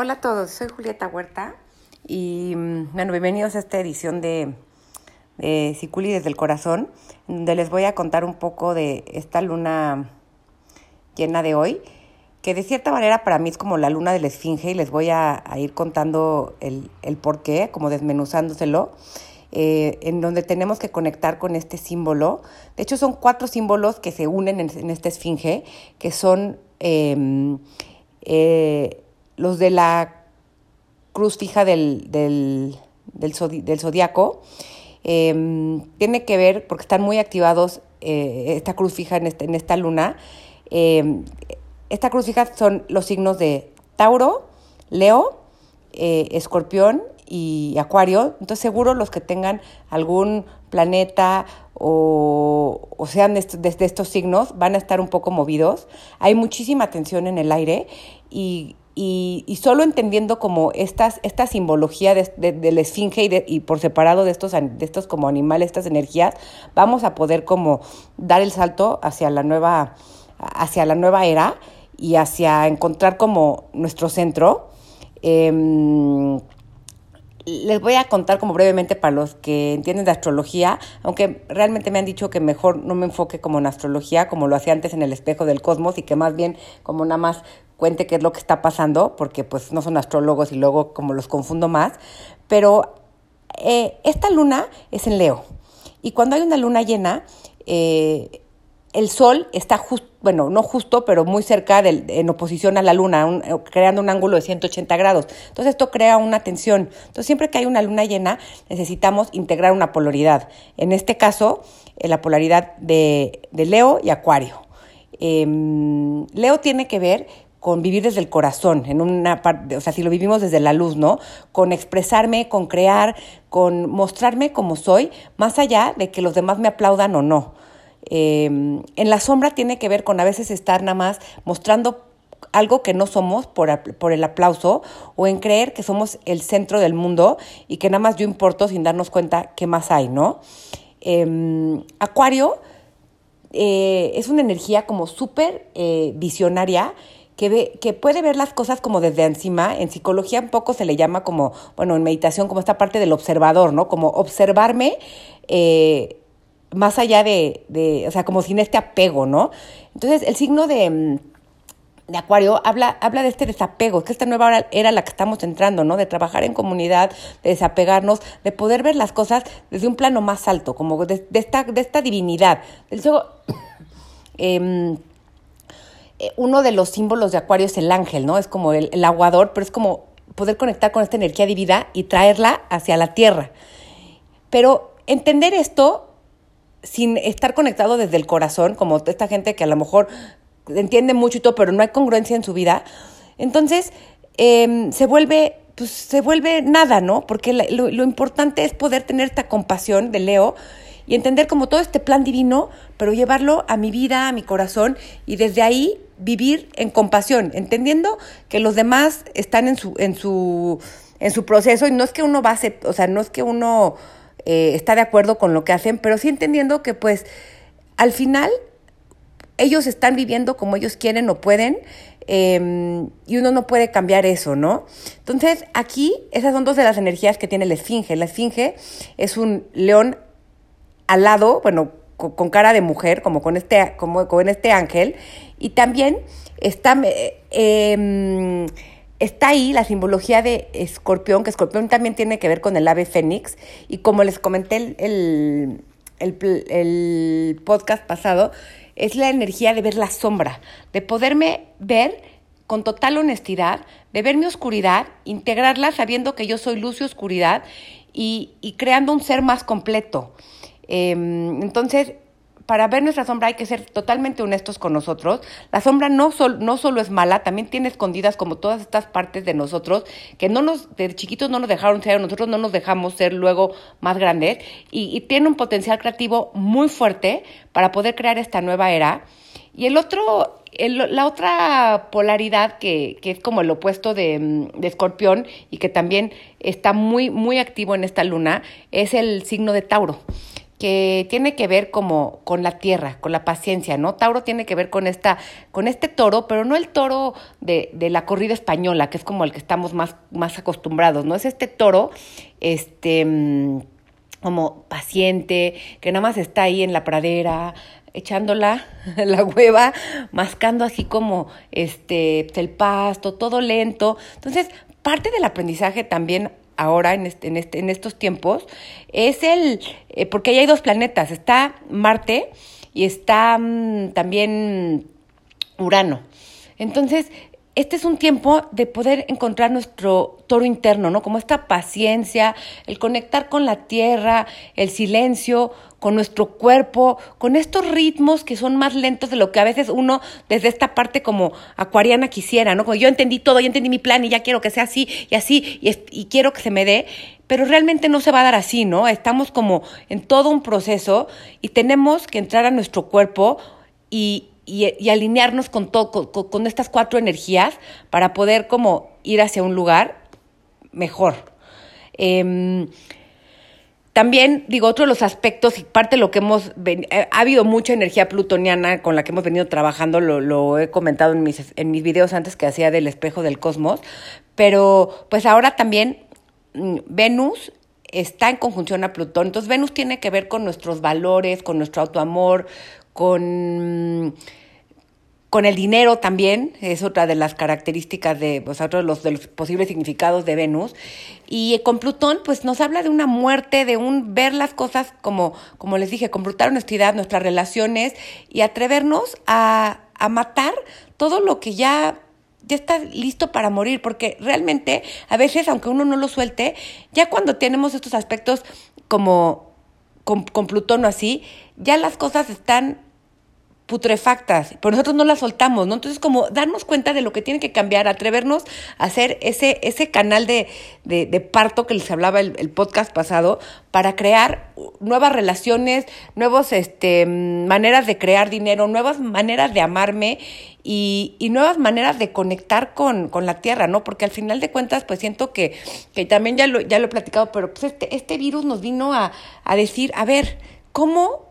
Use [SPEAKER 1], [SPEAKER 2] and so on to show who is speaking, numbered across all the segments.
[SPEAKER 1] Hola a todos, soy Julieta Huerta y mm, bueno, bienvenidos a esta edición de, de Siculi desde el corazón, donde les voy a contar un poco de esta luna llena de hoy, que de cierta manera para mí es como la luna de la esfinge y les voy a, ir contando el, el por qué, como desmenuzándoselo. Eh, en donde tenemos que conectar con este símbolo. De hecho, son cuatro símbolos que se unen en, en esta esfinge, que son eh, eh, los de la cruz fija del, del, del, zodiaco, em, tiene que ver, porque están muy activados eh, esta cruz fija en, este, en esta luna, em, esta cruz fija son los signos de Tauro, Leo, eh, Escorpión y Acuario. Entonces seguro los que tengan algún planeta o, o sean de, estos signos van a estar un poco movidos. Hay muchísima tensión en el aire y, y, solo entendiendo como estas, esta simbología de, de, esfinge y, y, por separado de estos, de estos como animales, estas energías, vamos a poder como dar el salto hacia la nueva, hacia la nueva era y hacia encontrar como nuestro centro. Em, les voy a contar como brevemente para los que entienden de astrología, aunque realmente me han dicho que mejor no me enfoque como en astrología, como lo hacía antes en el espejo del cosmos, y que más bien como nada más cuente qué es lo que está pasando, porque pues no son astrólogos y luego como los confundo más. Pero eh, esta luna es en Leo. Y cuando hay una luna llena, eh, el Sol está justo, bueno, no justo, pero muy cerca en oposición a la Luna, creando un ángulo de 180 grados. Entonces esto crea una tensión. Entonces siempre que hay una luna llena necesitamos integrar una polaridad. En este caso, eh, la polaridad de, de, Leo y Acuario. Em, Leo tiene que ver con vivir desde el corazón, en una parte, o sea, si lo vivimos desde la luz, ¿no? Con expresarme, con crear, con mostrarme como soy, más allá de que los demás me aplaudan o no. Em, en la sombra tiene que ver con a veces estar nada más mostrando algo que no somos por, por, el aplauso o en creer que somos el centro del mundo y que nada más yo importo sin darnos cuenta qué más hay, ¿no? Em, Acuario eh, es una energía como súper eh, visionaria que, ve, que puede ver las cosas como desde encima. En psicología un poco se le llama como, bueno, en meditación como esta parte del observador, ¿no? Como observarme eh, más allá de, de, o sea, como sin este apego, ¿no? Entonces, el signo de, mm, de Acuario habla, habla de este desapego, que esta nueva era la que estamos entrando, ¿no? De trabajar en comunidad, de desapegarnos, de poder ver las cosas desde un plano más alto, como de, esta, de esta divinidad. Em, eh, uno de los símbolos de Acuario es el ángel, ¿no? Es como el, el aguador, pero es como poder conectar con esta energía divina y traerla hacia la tierra. Pero entender esto sin estar conectado desde el corazón, como esta gente que a lo mejor entiende mucho y todo, pero no hay congruencia en su vida, entonces em, se vuelve pues se vuelve nada, ¿no? Porque lo, lo, importante es poder tener esta compasión de Leo y entender como todo este plan divino, pero llevarlo a mi vida, a mi corazón y desde ahí vivir en compasión, entendiendo que los demás están en su en su en su proceso y no es que uno va a o sea, no es que uno eh, está de acuerdo con lo que hacen, pero sí entendiendo que pues al final ellos están viviendo como ellos quieren o pueden em, y uno no puede cambiar eso, ¿no? Entonces aquí esas son dos de las energías que tiene la esfinge. La esfinge es un león alado, bueno, con, cara de mujer, como con este, como con este ángel, y también está... Eh, está ahí la simbología de escorpión, que escorpión también tiene que ver con el ave fénix, y como les comenté el, el, podcast pasado, es la energía de ver la sombra, de poderme ver con total honestidad, de ver mi oscuridad, integrarla sabiendo que yo soy luz y oscuridad y, y creando un ser más completo. Em, entonces, para ver nuestra sombra hay que ser totalmente honestos con nosotros. La sombra no, no solo es mala, también tiene escondidas como todas estas partes de nosotros que no nos, de chiquitos no nos dejaron ser, nosotros no nos dejamos ser luego más grandes y, tiene un potencial creativo muy fuerte para poder crear esta nueva era. Y el otro, la otra polaridad que, es como el opuesto de, de, Escorpión y que también está muy, muy activo en esta luna es el signo de Tauro. Que tiene que ver como con la tierra, con la paciencia, ¿no? Tauro tiene que ver con esta, con este toro, pero no el toro de, de la corrida española, que es como el que estamos más, más acostumbrados, ¿no? Es este toro, este mm, como paciente, que nada más está ahí en la pradera, echándola la hueva, mascando así como este el pasto, todo lento. Entonces, parte del aprendizaje también ahora en, este, en, este, en estos tiempos es el, eh, porque ahí hay dos planetas, está Marte y está mm, también Urano. Entonces, este es un tiempo de poder encontrar nuestro toro interno, ¿no? Como esta paciencia, el conectar con la tierra, el silencio, con nuestro cuerpo, con estos ritmos que son más lentos de lo que a veces uno desde esta parte como acuariana quisiera, ¿no? Como yo entendí todo, yo entendí mi plan y ya quiero que sea así y así y, y quiero que se me dé, pero realmente no se va a dar así, ¿no? Estamos como en todo un proceso y tenemos que entrar a nuestro cuerpo y, y, alinearnos con, todo, con, estas cuatro energías para poder como ir hacia un lugar mejor. Em, también, digo, otro de los aspectos y parte de lo que hemos, eh, ha habido mucha energía plutoniana con la que hemos venido trabajando, lo, he comentado en mis, en mis videos antes que hacía del espejo del cosmos, pero pues ahora también mm, Venus está en conjunción a Plutón, entonces Venus tiene que ver con nuestros valores, con nuestro autoamor, con con el dinero también, es otra de las características de, o sea, otro de los, de los posibles significados de Venus. Y con Plutón, pues nos habla de una muerte, de un ver las cosas como, como les dije, con brutal honestidad, nuestras relaciones y atrevernos a, a matar todo lo que ya ya está listo para morir, porque realmente a veces, aunque uno no lo suelte, ya cuando tenemos estos aspectos como con, con Plutón o así, ya las cosas están putrefactas, pero nosotros no las soltamos, ¿no? Entonces, como darnos cuenta de lo que tiene que cambiar, atrevernos a hacer ese, ese canal de, de, parto que les hablaba el, el, podcast pasado, para crear nuevas relaciones, nuevas este, maneras de crear dinero, nuevas maneras de amarme y, y nuevas maneras de conectar con, con, la tierra, ¿no? Porque al final de cuentas, pues siento que, que también ya lo, ya lo he platicado, pero pues este, este virus nos vino a, a decir, a ver, ¿cómo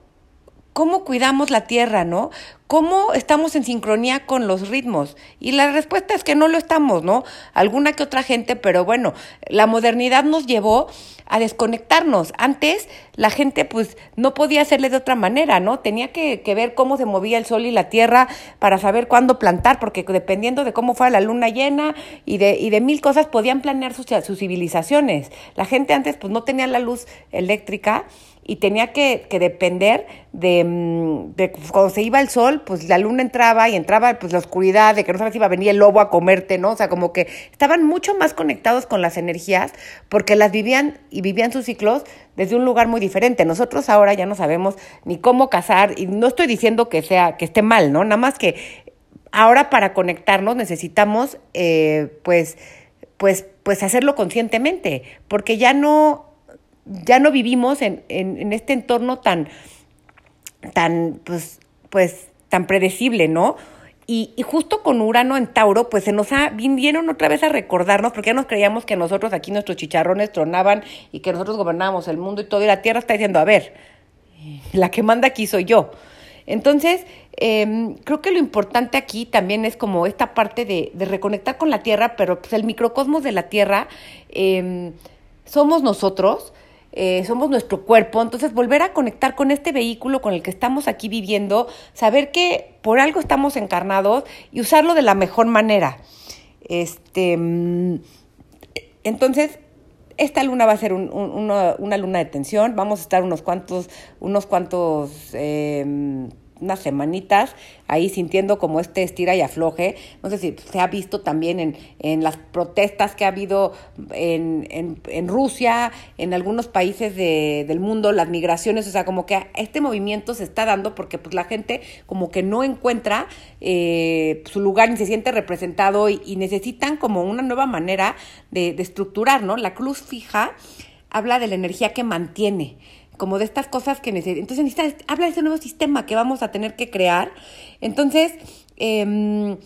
[SPEAKER 1] cómo cuidamos la tierra, ¿no? ¿Cómo estamos en sincronía con los ritmos? Y la respuesta es que no lo estamos, ¿no? Alguna que otra gente, pero bueno, la modernidad nos llevó a desconectarnos. Antes la gente pues no podía hacerle de otra manera, ¿no? Tenía que, que, ver cómo se movía el sol y la tierra para saber cuándo plantar, porque dependiendo de cómo fuera la luna llena y de, y de mil cosas podían planear sus, sus civilizaciones. La gente antes pues no tenía la luz eléctrica y tenía que, que depender de, mm, de, cuando se iba el sol, pues la luna entraba y entraba pues la oscuridad, de que no sabes si iba a venir el lobo a comerte, ¿no? O sea, como que estaban mucho más conectados con las energías porque las vivían y vivían sus ciclos desde un lugar muy diferente. Nosotros ahora ya no sabemos ni cómo casar y no estoy diciendo que sea que esté mal, ¿no? Nada más que ahora para conectarnos necesitamos eh, pues pues pues hacerlo conscientemente, porque ya no ya no vivimos en, en, en este entorno tan, tan, pues, pues, tan predecible, ¿no? Y, justo con Urano en Tauro, pues se nos ha, vinieron otra vez a recordarnos, porque ya nos creíamos que nosotros aquí nuestros chicharrones tronaban y que nosotros gobernábamos el mundo y todo, y la Tierra está diciendo, a ver, la que manda aquí soy yo. Entonces, eh, creo que lo importante aquí también es como esta parte de, de reconectar con la Tierra, pero pues el microcosmos de la Tierra eh, somos nosotros, eh, somos nuestro cuerpo, entonces volver a conectar con este vehículo con el que estamos aquí viviendo, saber que por algo estamos encarnados y usarlo de la mejor manera. Este, mm, entonces, esta luna va a ser un, un, una, una, luna de tensión, vamos a estar unos cuantos, unos cuantos eh, unas semanitas ahí sintiendo como este estira y afloje. No sé si se ha visto también en, en las protestas que ha habido en, en, en Rusia, en algunos países de, del mundo, las migraciones, o sea, como que este movimiento se está dando porque pues la gente como que no encuentra eh, su lugar ni se siente representado y, y, necesitan como una nueva manera de, de estructurar, ¿no? La cruz fija habla de la energía que mantiene como de estas cosas que necesitan. Entonces habla de ese nuevo sistema que vamos a tener que crear. Entonces, eh,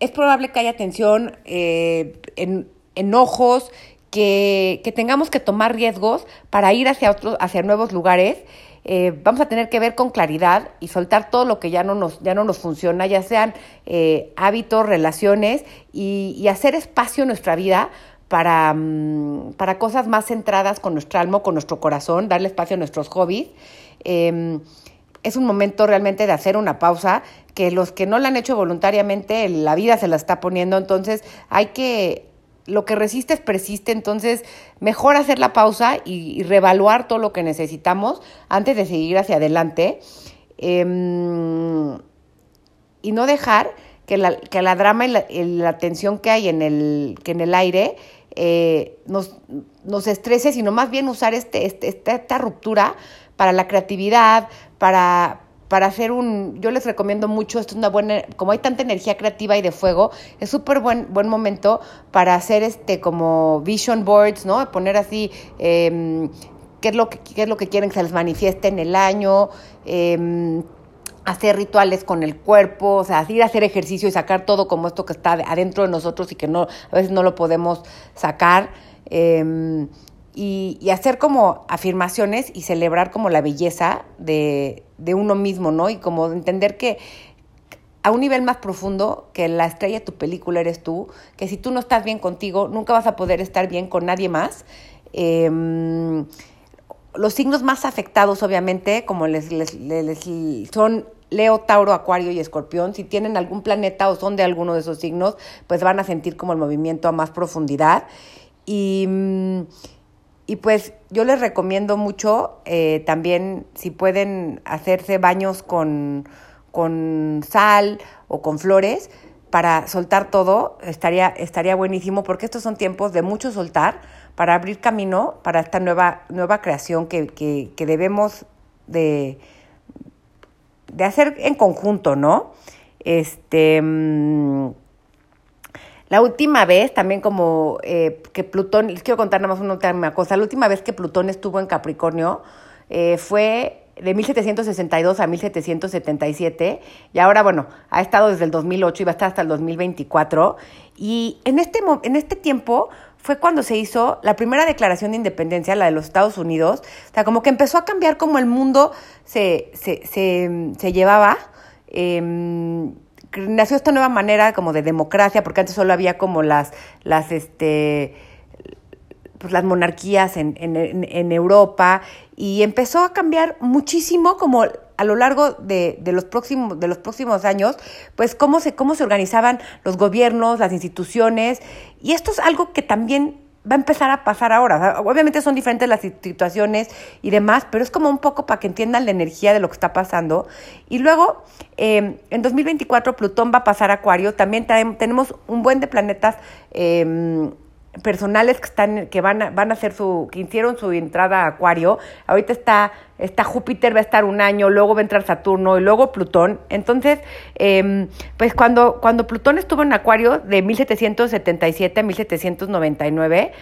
[SPEAKER 1] es probable que haya tensión, eh, en, enojos, que, que tengamos que tomar riesgos para ir hacia otros, hacia nuevos lugares eh, vamos a tener que ver con claridad y soltar todo lo que ya no nos, ya no nos funciona, ya sean eh, hábitos, relaciones, y, hacer espacio en nuestra vida para, mm, para cosas más centradas con nuestro alma, con nuestro corazón, darle espacio a nuestros hobbies. Em, es un momento realmente de hacer una pausa, que los que no la han hecho voluntariamente, la vida se la está poniendo, entonces hay que, lo que resiste persiste, entonces mejor hacer la pausa y, reevaluar todo lo que necesitamos antes de seguir hacia adelante. Em, y no dejar que la, que la drama y la, tensión que hay en el, que en el aire eh, nos, nos estrese, sino más bien usar este, este, esta ruptura para la creatividad, para, para hacer un, yo les recomiendo mucho, esto es una buena, como hay tanta energía creativa y de fuego, es súper buen, buen momento para hacer este como vision boards, ¿no? Poner así em, qué, es lo que, qué es lo que quieren que se les manifieste en el año, em, hacer rituales con el cuerpo, o sea, ir a hacer ejercicio y sacar todo como esto que está adentro de nosotros y que no, a veces no lo podemos sacar. Eh, y, hacer como afirmaciones y celebrar como la belleza de, de, uno mismo, ¿no? Y como entender que a un nivel más profundo, que la estrella de tu película eres tú, que si tú no estás bien contigo, nunca vas a poder estar bien con nadie más. Em, los signos más afectados, obviamente, como les, les, les, son Leo, Tauro, Acuario y Escorpión. Si tienen algún planeta o son de alguno de esos signos, pues van a sentir como el movimiento a más profundidad. Y mm, y pues yo les recomiendo mucho eh, también si pueden hacerse baños con, con sal o con flores para soltar todo, estaría, estaría buenísimo porque estos son tiempos de mucho soltar para abrir camino para esta nueva, nueva creación que, que, que debemos de, de hacer en conjunto, ¿no? Este... Mm, la última vez, también como eh, que Plutón, les quiero contar nada más una última cosa, la última vez que Plutón estuvo en Capricornio eh, fue de 1762 a 1777 y ahora, bueno, ha estado desde el 2008 y va a estar hasta el 2024. Y en este, en este tiempo fue cuando se hizo la primera declaración de independencia, la de los Estados Unidos. O sea, como que empezó a cambiar cómo el mundo se, se, se, se llevaba. Eh, nació esta nueva manera como de democracia, porque antes solo había como las, las, este, pues las monarquías en, en, en Europa, y empezó a cambiar muchísimo como a lo largo de, de, los próximos, de los próximos años, pues cómo se, cómo se organizaban los gobiernos, las instituciones, y esto es algo que también va a empezar a pasar ahora. obviamente son diferentes las situaciones y demás, pero es como un poco para que entiendan la energía de lo que está pasando. Y luego, eh, en 2024, Plutón va a pasar a Acuario. También tenemos un buen de planetas eh, personales que están que van a, van a hacer su que hicieron su entrada a Acuario. Ahorita está está Júpiter va a estar un año, luego va a entrar Saturno y luego Plutón. Entonces, eh, pues cuando cuando Plutón estuvo en Acuario de 1777 a 1799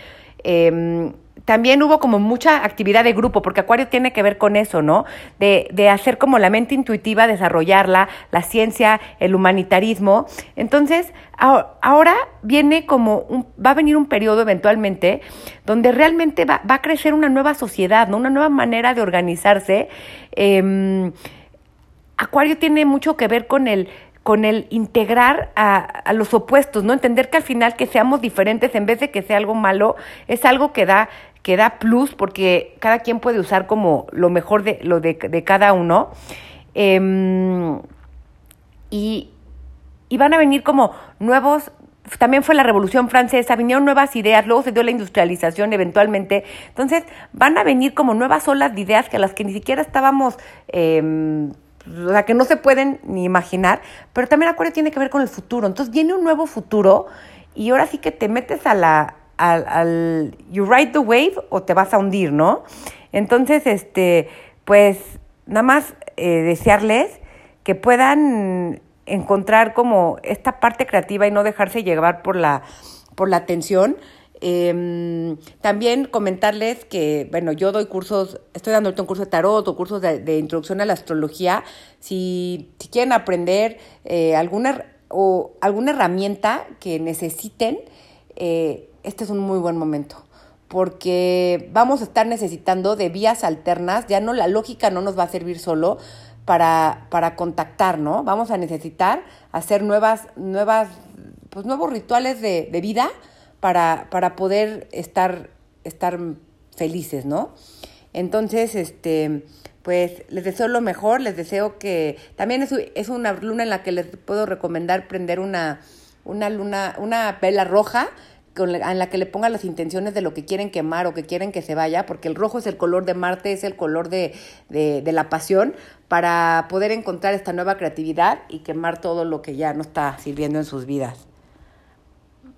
[SPEAKER 1] eh, también hubo como mucha actividad de grupo, porque Acuario tiene que ver con eso, ¿no? De, de hacer como la mente intuitiva, desarrollarla, la ciencia, el humanitarismo. Entonces, ahora viene como un, va a venir un periodo eventualmente donde realmente va, va a crecer una nueva sociedad, ¿no? Una nueva manera de organizarse. Eh, Acuario tiene mucho que ver con el con el integrar a, a, los opuestos, ¿no? Entender que al final que seamos diferentes en vez de que sea algo malo, es algo que da, que da plus porque cada quien puede usar como lo mejor de, lo de, cada uno. Eh, y, y van a venir como nuevos también fue la Revolución Francesa, vinieron nuevas ideas, luego se dio la industrialización eventualmente. Entonces, van a venir como nuevas olas de ideas que a las que ni siquiera estábamos eh, o sea, que no se pueden ni imaginar, pero también Acuario tiene que ver con el futuro. Entonces viene un nuevo futuro y ahora sí que te metes a la, al, al you ride the wave o te vas a hundir, ¿no? Entonces, este, pues nada más eh, desearles que puedan encontrar como esta parte creativa y no dejarse llevar por la, por la tensión eh, también comentarles que, bueno, yo doy cursos, estoy dando un curso de tarot o cursos de, introducción a la astrología. Si, si quieren aprender eh, alguna, o alguna herramienta que necesiten, eh, este es un muy buen momento porque vamos a estar necesitando de vías alternas, ya no la lógica no nos va a servir solo para, para contactar, ¿no? Vamos a necesitar hacer nuevas, nuevas, pues nuevos rituales de, de vida para, para poder estar, estar felices, ¿no? Entonces, este, pues les deseo lo mejor, les deseo que también es, es una luna en la que les puedo recomendar prender una, una luna, una vela roja con la, en la que le pongan las intenciones de lo que quieren quemar o que quieren que se vaya, porque el rojo es el color de Marte, es el color de, de, de la pasión, para poder encontrar esta nueva creatividad y quemar todo lo que ya no está sirviendo en sus vidas.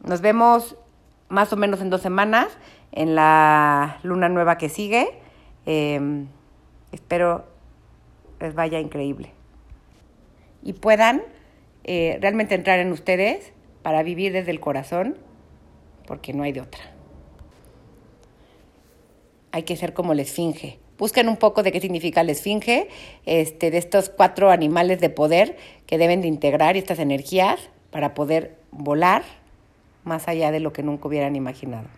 [SPEAKER 1] Nos vemos más o menos en dos semanas en la luna nueva que sigue. Eh, espero les vaya increíble y puedan eh, realmente entrar en ustedes para vivir desde el corazón, porque no hay de otra. Hay que ser como la esfinge. Busquen un poco de qué significa la esfinge, este, de estos cuatro animales de poder que deben de integrar estas energías para poder volar más allá de lo que nunca hubieran imaginado.